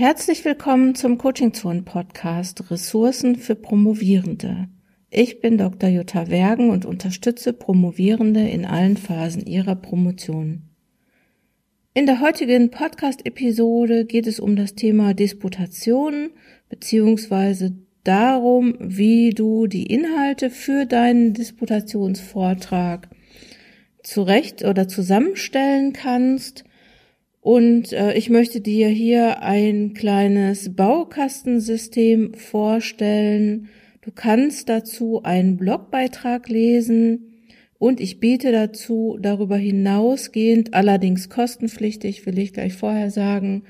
Herzlich willkommen zum Coaching Zone Podcast Ressourcen für Promovierende. Ich bin Dr. Jutta Wergen und unterstütze Promovierende in allen Phasen ihrer Promotion. In der heutigen Podcast-Episode geht es um das Thema Disputation beziehungsweise darum, wie du die Inhalte für deinen Disputationsvortrag zurecht oder zusammenstellen kannst. Und äh, ich möchte dir hier ein kleines Baukastensystem vorstellen. Du kannst dazu einen Blogbeitrag lesen und ich biete dazu darüber hinausgehend, allerdings kostenpflichtig, will ich gleich vorher sagen,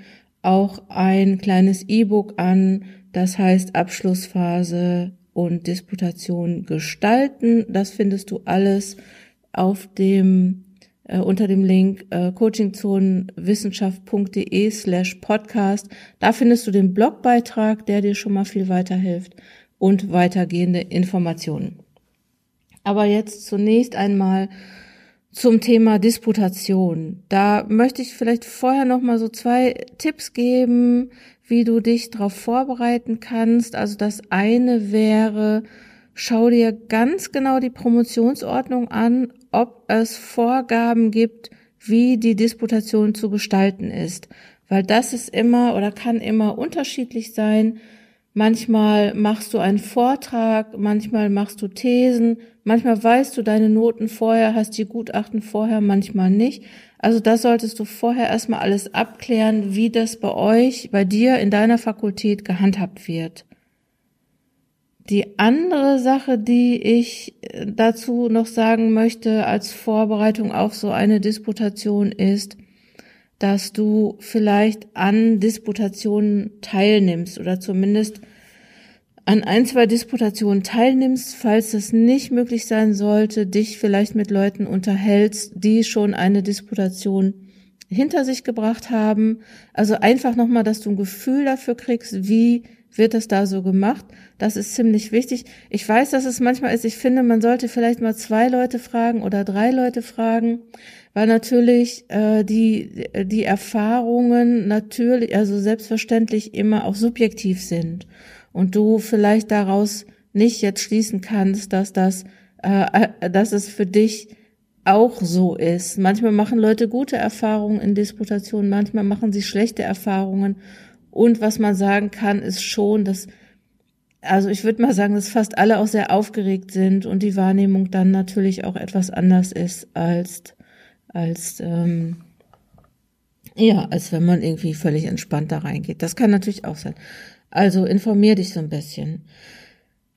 auch ein kleines E-Book an, das heißt Abschlussphase und Disputation gestalten. Das findest du alles auf dem unter dem Link äh, coachingzonenwissenschaft.de slash podcast. Da findest du den Blogbeitrag, der dir schon mal viel weiterhilft und weitergehende Informationen. Aber jetzt zunächst einmal zum Thema Disputation. Da möchte ich vielleicht vorher noch mal so zwei Tipps geben, wie du dich darauf vorbereiten kannst. Also das eine wäre, schau dir ganz genau die Promotionsordnung an, ob es Vorgaben gibt, wie die Disputation zu gestalten ist. Weil das ist immer oder kann immer unterschiedlich sein. Manchmal machst du einen Vortrag, manchmal machst du Thesen, manchmal weißt du deine Noten vorher, hast die Gutachten vorher, manchmal nicht. Also da solltest du vorher erstmal alles abklären, wie das bei euch, bei dir in deiner Fakultät gehandhabt wird. Die andere Sache, die ich dazu noch sagen möchte als Vorbereitung auf so eine Disputation ist, dass du vielleicht an Disputationen teilnimmst oder zumindest an ein, zwei Disputationen teilnimmst, falls es nicht möglich sein sollte, dich vielleicht mit Leuten unterhältst, die schon eine Disputation hinter sich gebracht haben. Also einfach nochmal, dass du ein Gefühl dafür kriegst, wie wird das da so gemacht. Das ist ziemlich wichtig. Ich weiß, dass es manchmal ist, ich finde, man sollte vielleicht mal zwei Leute fragen oder drei Leute fragen, weil natürlich äh, die, die Erfahrungen natürlich, also selbstverständlich immer auch subjektiv sind und du vielleicht daraus nicht jetzt schließen kannst, dass das, äh, äh dass es für dich auch so ist. Manchmal machen Leute gute Erfahrungen in Disputationen, manchmal machen sie schlechte Erfahrungen und was man sagen kann, ist schon, dass, also ich würde mal sagen, dass fast alle auch sehr aufgeregt sind und die Wahrnehmung dann natürlich auch etwas anders ist als, als, ähm, ja, als wenn man irgendwie völlig entspannt da reingeht. Das kann natürlich auch sein. Also informier dich so ein bisschen.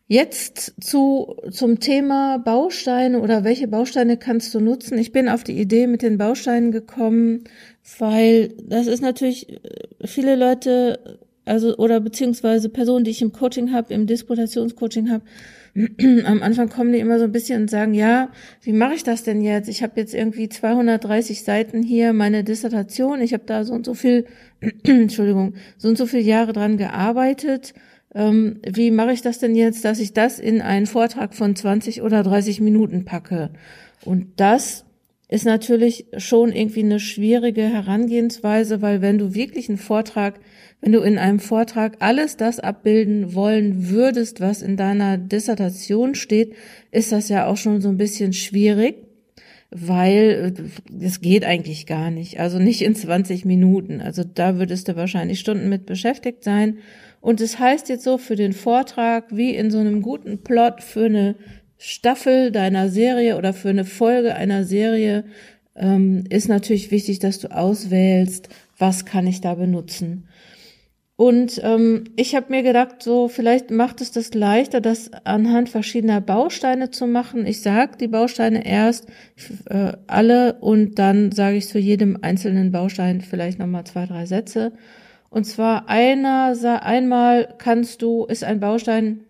Jetzt zu, zum Thema Bausteine oder welche Bausteine kannst du nutzen? Ich bin auf die Idee mit den Bausteinen gekommen, weil das ist natürlich äh, viele Leute, also oder beziehungsweise Personen, die ich im Coaching habe, im Disputationscoaching habe, am Anfang kommen die immer so ein bisschen und sagen, ja, wie mache ich das denn jetzt? Ich habe jetzt irgendwie 230 Seiten hier, meine Dissertation, ich habe da so und so viel, Entschuldigung, so und so viele Jahre dran gearbeitet. Ähm, wie mache ich das denn jetzt, dass ich das in einen Vortrag von 20 oder 30 Minuten packe? Und das ist natürlich schon irgendwie eine schwierige Herangehensweise, weil wenn du wirklich einen Vortrag, wenn du in einem Vortrag alles das abbilden wollen würdest, was in deiner Dissertation steht, ist das ja auch schon so ein bisschen schwierig, weil äh, es geht eigentlich gar nicht. Also nicht in 20 Minuten. Also da würdest du wahrscheinlich Stunden mit beschäftigt sein. Und es das heißt jetzt so für den Vortrag, wie in so einem guten Plot für eine Staffel deiner Serie oder für eine Folge einer Serie ähm, ist natürlich wichtig, dass du auswählst, was kann ich da benutzen. Und ähm, ich habe mir gedacht, so vielleicht macht es das leichter, das anhand verschiedener Bausteine zu machen. Ich sage die Bausteine erst äh, alle und dann sage ich zu jedem einzelnen Baustein vielleicht nochmal zwei, drei Sätze. Und zwar einer, einmal kannst du, ist ein Baustein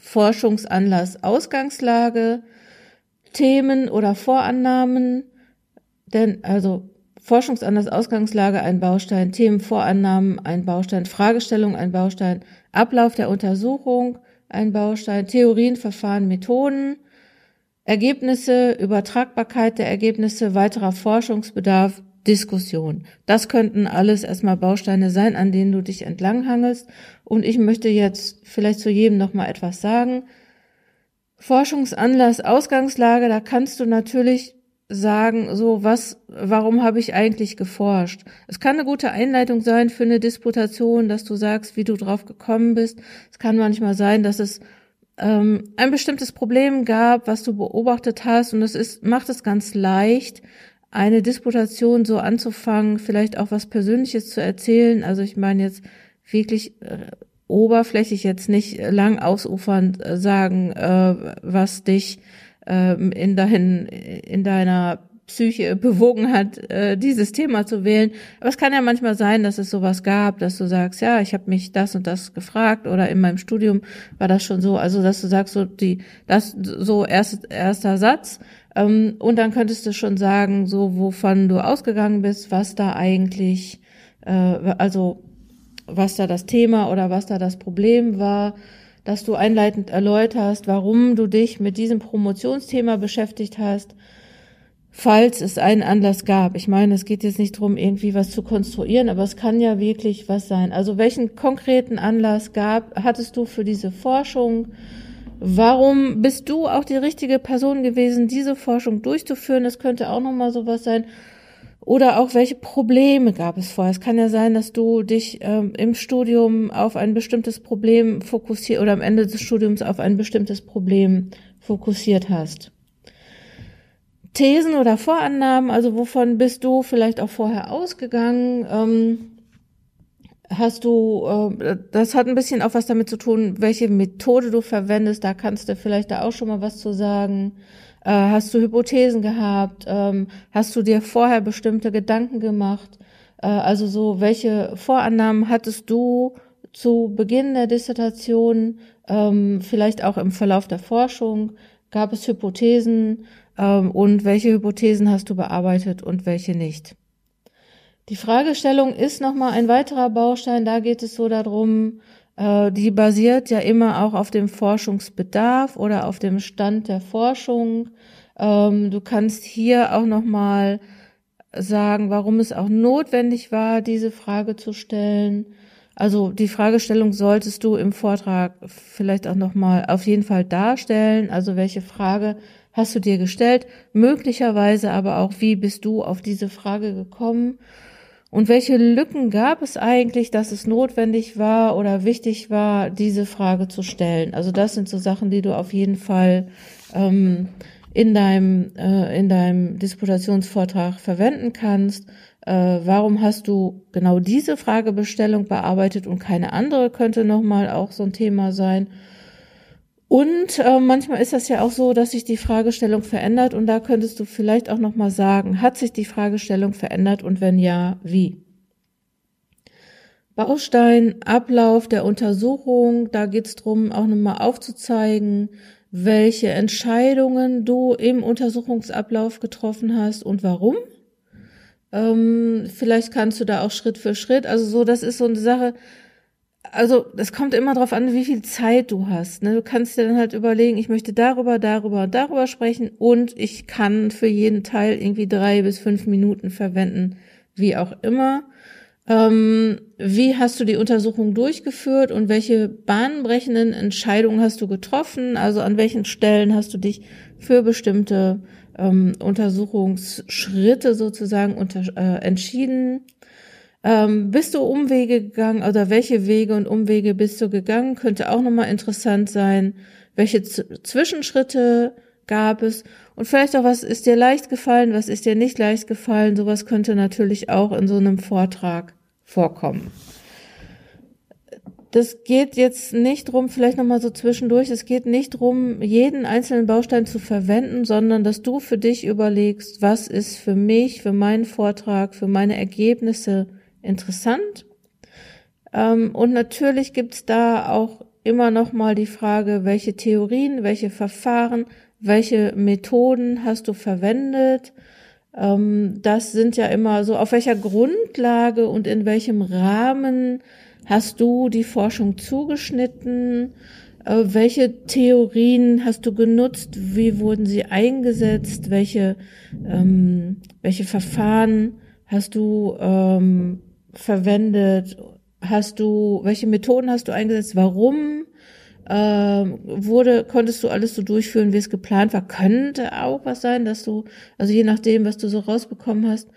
Forschungsanlass, Ausgangslage, Themen oder Vorannahmen, denn also Forschungsanlass, Ausgangslage ein Baustein, Themen, Vorannahmen ein Baustein, Fragestellung ein Baustein, Ablauf der Untersuchung ein Baustein, Theorien, Verfahren, Methoden, Ergebnisse, Übertragbarkeit der Ergebnisse, weiterer Forschungsbedarf Diskussion. Das könnten alles erstmal Bausteine sein, an denen du dich entlanghangelst. Und ich möchte jetzt vielleicht zu jedem nochmal etwas sagen. Forschungsanlass, Ausgangslage, da kannst du natürlich sagen, so was, warum habe ich eigentlich geforscht? Es kann eine gute Einleitung sein für eine Disputation, dass du sagst, wie du drauf gekommen bist. Es kann manchmal sein, dass es ähm, ein bestimmtes Problem gab, was du beobachtet hast, und es ist macht es ganz leicht, eine Disputation so anzufangen, vielleicht auch was Persönliches zu erzählen. Also ich meine jetzt wirklich äh, oberflächlich jetzt nicht lang ausufernd äh, sagen, äh, was dich ähm, in, dein, in deiner Psyche bewogen hat, äh, dieses Thema zu wählen. Aber es kann ja manchmal sein, dass es sowas gab, dass du sagst, ja, ich habe mich das und das gefragt oder in meinem Studium war das schon so, also dass du sagst, so die, das so erst, erster Satz. Ähm, und dann könntest du schon sagen, so wovon du ausgegangen bist, was da eigentlich, äh, also was da das Thema oder was da das Problem war dass du einleitend erläuterst, warum du dich mit diesem Promotionsthema beschäftigt hast, falls es einen Anlass gab. Ich meine, es geht jetzt nicht darum, irgendwie was zu konstruieren, aber es kann ja wirklich was sein. Also welchen konkreten Anlass gab, hattest du für diese Forschung? Warum bist du auch die richtige Person gewesen, diese Forschung durchzuführen? Das könnte auch nochmal sowas sein. Oder auch welche Probleme gab es vorher? Es kann ja sein, dass du dich ähm, im Studium auf ein bestimmtes Problem fokussiert oder am Ende des Studiums auf ein bestimmtes Problem fokussiert hast. Thesen oder Vorannahmen, also wovon bist du vielleicht auch vorher ausgegangen? Ähm, hast du, äh, das hat ein bisschen auch was damit zu tun, welche Methode du verwendest. Da kannst du vielleicht da auch schon mal was zu sagen. Äh, hast du Hypothesen gehabt? Ähm, hast du dir vorher bestimmte Gedanken gemacht? Äh, also so, welche Vorannahmen hattest du zu Beginn der Dissertation, ähm, vielleicht auch im Verlauf der Forschung? Gab es Hypothesen? Ähm, und welche Hypothesen hast du bearbeitet und welche nicht? Die Fragestellung ist nochmal ein weiterer Baustein. Da geht es so darum, äh, die basiert ja immer auch auf dem Forschungsbedarf oder auf dem Stand der Forschung. Ähm, du kannst hier auch noch mal sagen, warum es auch notwendig war, diese Frage zu stellen. Also die Fragestellung solltest du im Vortrag vielleicht auch noch mal auf jeden Fall darstellen. Also welche Frage hast du dir gestellt? Möglicherweise aber auch, wie bist du auf diese Frage gekommen? Und welche Lücken gab es eigentlich, dass es notwendig war oder wichtig war, diese Frage zu stellen? Also das sind so Sachen, die du auf jeden Fall ähm, in deinem äh, in deinem Disputationsvortrag verwenden kannst. Äh, warum hast du genau diese Fragebestellung bearbeitet und keine andere? Könnte nochmal auch so ein Thema sein. Und äh, manchmal ist das ja auch so, dass sich die Fragestellung verändert und da könntest du vielleicht auch noch mal sagen, hat sich die Fragestellung verändert und wenn ja, wie? Baustein, Ablauf der Untersuchung, da geht es darum, auch nochmal aufzuzeigen, welche Entscheidungen du im Untersuchungsablauf getroffen hast und warum. Ähm, vielleicht kannst du da auch Schritt für Schritt, also so, das ist so eine Sache, also es kommt immer darauf an, wie viel Zeit du hast. Ne? Du kannst dir dann halt überlegen, ich möchte darüber, darüber, darüber sprechen und ich kann für jeden Teil irgendwie drei bis fünf Minuten verwenden, wie auch immer. Ähm, wie hast du die Untersuchung durchgeführt und welche bahnbrechenden Entscheidungen hast du getroffen? Also an welchen Stellen hast du dich für bestimmte ähm, Untersuchungsschritte sozusagen unter, äh, entschieden? Ähm, bist du Umwege gegangen oder welche Wege und Umwege bist du gegangen? Könnte auch nochmal interessant sein. Welche Z Zwischenschritte gab es? Und vielleicht auch, was ist dir leicht gefallen, was ist dir nicht leicht gefallen? Sowas könnte natürlich auch in so einem Vortrag vorkommen. Das geht jetzt nicht drum, vielleicht nochmal so zwischendurch, es geht nicht drum, jeden einzelnen Baustein zu verwenden, sondern dass du für dich überlegst, was ist für mich, für meinen Vortrag, für meine Ergebnisse interessant. Ähm, und natürlich gibt's da auch immer noch mal die Frage, welche Theorien, welche Verfahren, welche Methoden hast du verwendet? Ähm, das sind ja immer so, auf welcher Grundlage und in welchem Rahmen hast du die Forschung zugeschnitten? Äh, welche Theorien hast du genutzt? Wie wurden sie eingesetzt? Welche, ähm, welche Verfahren hast du ähm, verwendet? Hast du, welche Methoden hast du eingesetzt? Warum? Ähm, wurde, konntest du alles so durchführen, wie es geplant war? Könnte auch was sein, dass du, also je nachdem, was du so rausbekommen hast,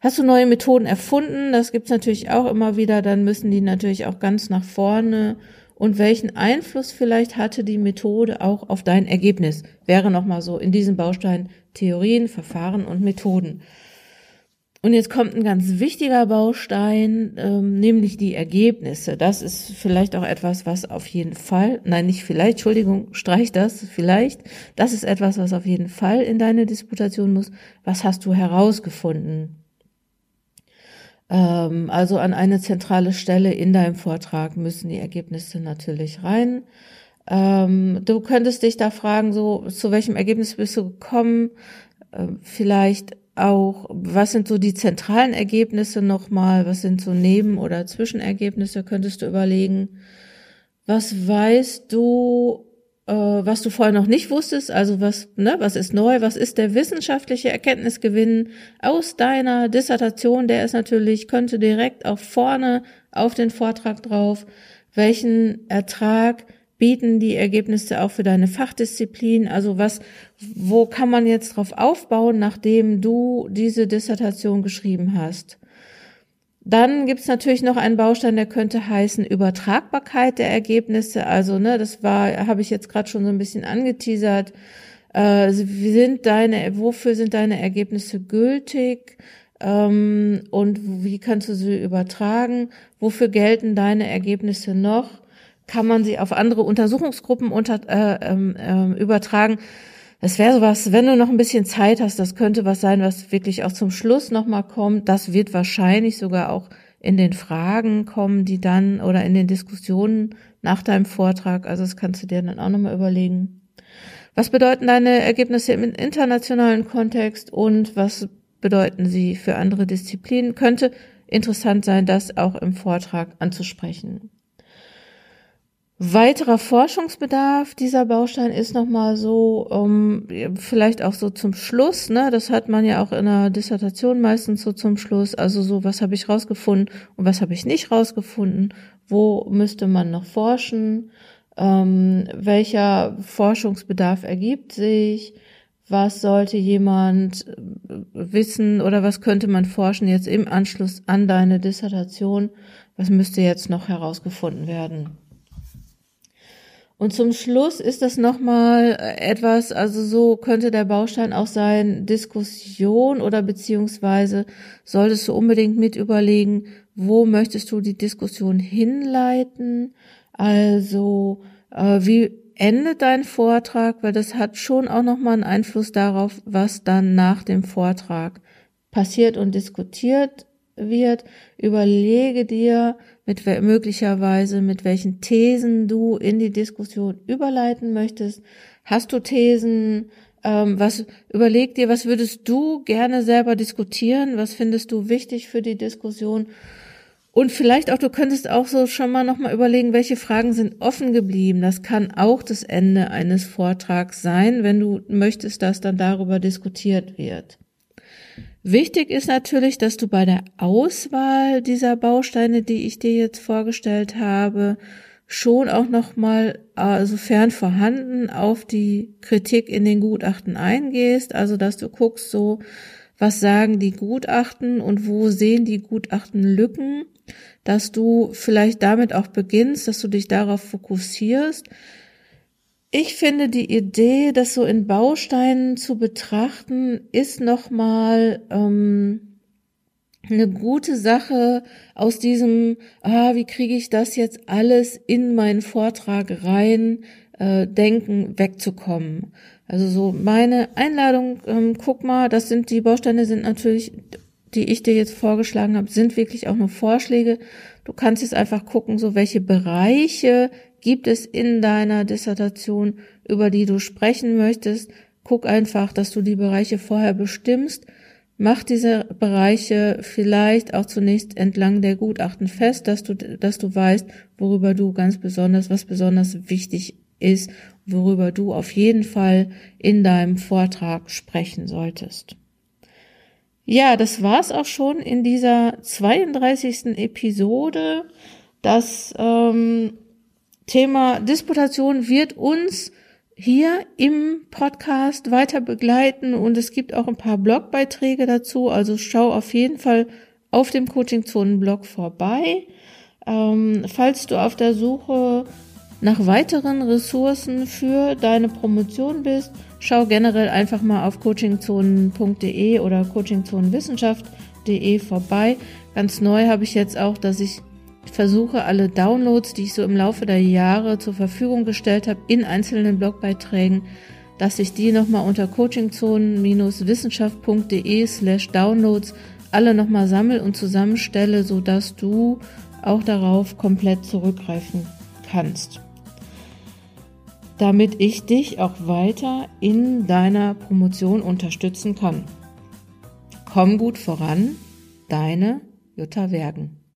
hast du neue Methoden erfunden? Das gibt's natürlich auch immer wieder, dann müssen die natürlich auch ganz nach vorne. Und welchen Einfluss vielleicht hatte die Methode auch auf dein Ergebnis? Wäre nochmal so in diesem Baustein Theorien, Verfahren und Methoden. Und jetzt kommt ein ganz wichtiger Baustein, ähm, nämlich die Ergebnisse. Das ist vielleicht auch etwas, was auf jeden Fall, nein, nicht vielleicht, Entschuldigung, streich das, vielleicht. Das ist etwas, was auf jeden Fall in deine Disputation muss. Was hast du herausgefunden? Ähm, also an eine zentrale Stelle in deinem Vortrag müssen die Ergebnisse natürlich rein. Ähm, du könntest dich da fragen, so, zu welchem Ergebnis bist du gekommen? Ähm, vielleicht auch, was sind so die zentralen Ergebnisse nochmal, was sind so Neben- oder Zwischenergebnisse, könntest du überlegen. Was weißt du, was du vorher noch nicht wusstest, also was, ne, was ist neu, was ist der wissenschaftliche Erkenntnisgewinn aus deiner Dissertation, der ist natürlich, könnte direkt auch vorne auf den Vortrag drauf, welchen Ertrag bieten die Ergebnisse auch für deine Fachdisziplin? Also was, wo kann man jetzt drauf aufbauen, nachdem du diese Dissertation geschrieben hast? Dann gibt's natürlich noch einen Baustein, der könnte heißen Übertragbarkeit der Ergebnisse. Also, ne, das war, habe ich jetzt gerade schon so ein bisschen angeteasert. Äh, sind deine, wofür sind deine Ergebnisse gültig? Ähm, und wie kannst du sie übertragen? Wofür gelten deine Ergebnisse noch? kann man sie auf andere Untersuchungsgruppen unter, äh, äh, übertragen. Das wäre sowas, wenn du noch ein bisschen Zeit hast, das könnte was sein, was wirklich auch zum Schluss nochmal kommt. Das wird wahrscheinlich sogar auch in den Fragen kommen, die dann oder in den Diskussionen nach deinem Vortrag. Also das kannst du dir dann auch nochmal überlegen. Was bedeuten deine Ergebnisse im internationalen Kontext und was bedeuten sie für andere Disziplinen? Könnte interessant sein, das auch im Vortrag anzusprechen. Weiterer Forschungsbedarf dieser Baustein ist nochmal so, um, vielleicht auch so zum Schluss, ne? Das hat man ja auch in einer Dissertation meistens so zum Schluss. Also so, was habe ich rausgefunden und was habe ich nicht rausgefunden? Wo müsste man noch forschen? Ähm, welcher Forschungsbedarf ergibt sich? Was sollte jemand wissen oder was könnte man forschen jetzt im Anschluss an deine Dissertation? Was müsste jetzt noch herausgefunden werden? Und zum Schluss ist das nochmal etwas, also so könnte der Baustein auch sein, Diskussion oder beziehungsweise solltest du unbedingt mit überlegen, wo möchtest du die Diskussion hinleiten? Also, äh, wie endet dein Vortrag? Weil das hat schon auch nochmal einen Einfluss darauf, was dann nach dem Vortrag passiert und diskutiert wird. Überlege dir, mit möglicherweise mit welchen Thesen du in die Diskussion überleiten möchtest. Hast du Thesen? Ähm, was überleg dir, was würdest du gerne selber diskutieren? Was findest du wichtig für die Diskussion? Und vielleicht auch, du könntest auch so schon mal nochmal überlegen, welche Fragen sind offen geblieben. Das kann auch das Ende eines Vortrags sein, wenn du möchtest, dass dann darüber diskutiert wird. Wichtig ist natürlich, dass du bei der Auswahl dieser Bausteine, die ich dir jetzt vorgestellt habe, schon auch nochmal, äh, sofern vorhanden, auf die Kritik in den Gutachten eingehst. Also, dass du guckst, so, was sagen die Gutachten und wo sehen die Gutachten Lücken, dass du vielleicht damit auch beginnst, dass du dich darauf fokussierst, ich finde die Idee, das so in Bausteinen zu betrachten, ist nochmal ähm, eine gute Sache aus diesem, ah, wie kriege ich das jetzt alles in meinen Vortrag rein, äh, denken, wegzukommen. Also so meine Einladung, ähm, guck mal, das sind die Bausteine sind natürlich, die ich dir jetzt vorgeschlagen habe, sind wirklich auch nur Vorschläge. Du kannst jetzt einfach gucken, so welche Bereiche gibt es in deiner Dissertation, über die du sprechen möchtest. Guck einfach, dass du die Bereiche vorher bestimmst. Mach diese Bereiche vielleicht auch zunächst entlang der Gutachten fest, dass du, dass du weißt, worüber du ganz besonders, was besonders wichtig ist, worüber du auf jeden Fall in deinem Vortrag sprechen solltest. Ja, das war's auch schon in dieser 32. Episode. Das ähm, Thema Disputation wird uns hier im Podcast weiter begleiten und es gibt auch ein paar Blogbeiträge dazu. Also schau auf jeden Fall auf dem Coaching Zonen Blog vorbei. Ähm, falls du auf der Suche nach weiteren Ressourcen für deine Promotion bist, schau generell einfach mal auf coachingzonen.de oder coachingzonenwissenschaft.de vorbei. Ganz neu habe ich jetzt auch, dass ich versuche, alle Downloads, die ich so im Laufe der Jahre zur Verfügung gestellt habe, in einzelnen Blogbeiträgen, dass ich die nochmal unter coachingzonen-wissenschaft.de slash downloads alle nochmal sammle und zusammenstelle, sodass du auch darauf komplett zurückgreifen kannst. Damit ich dich auch weiter in deiner Promotion unterstützen kann. Komm gut voran, deine Jutta Wergen.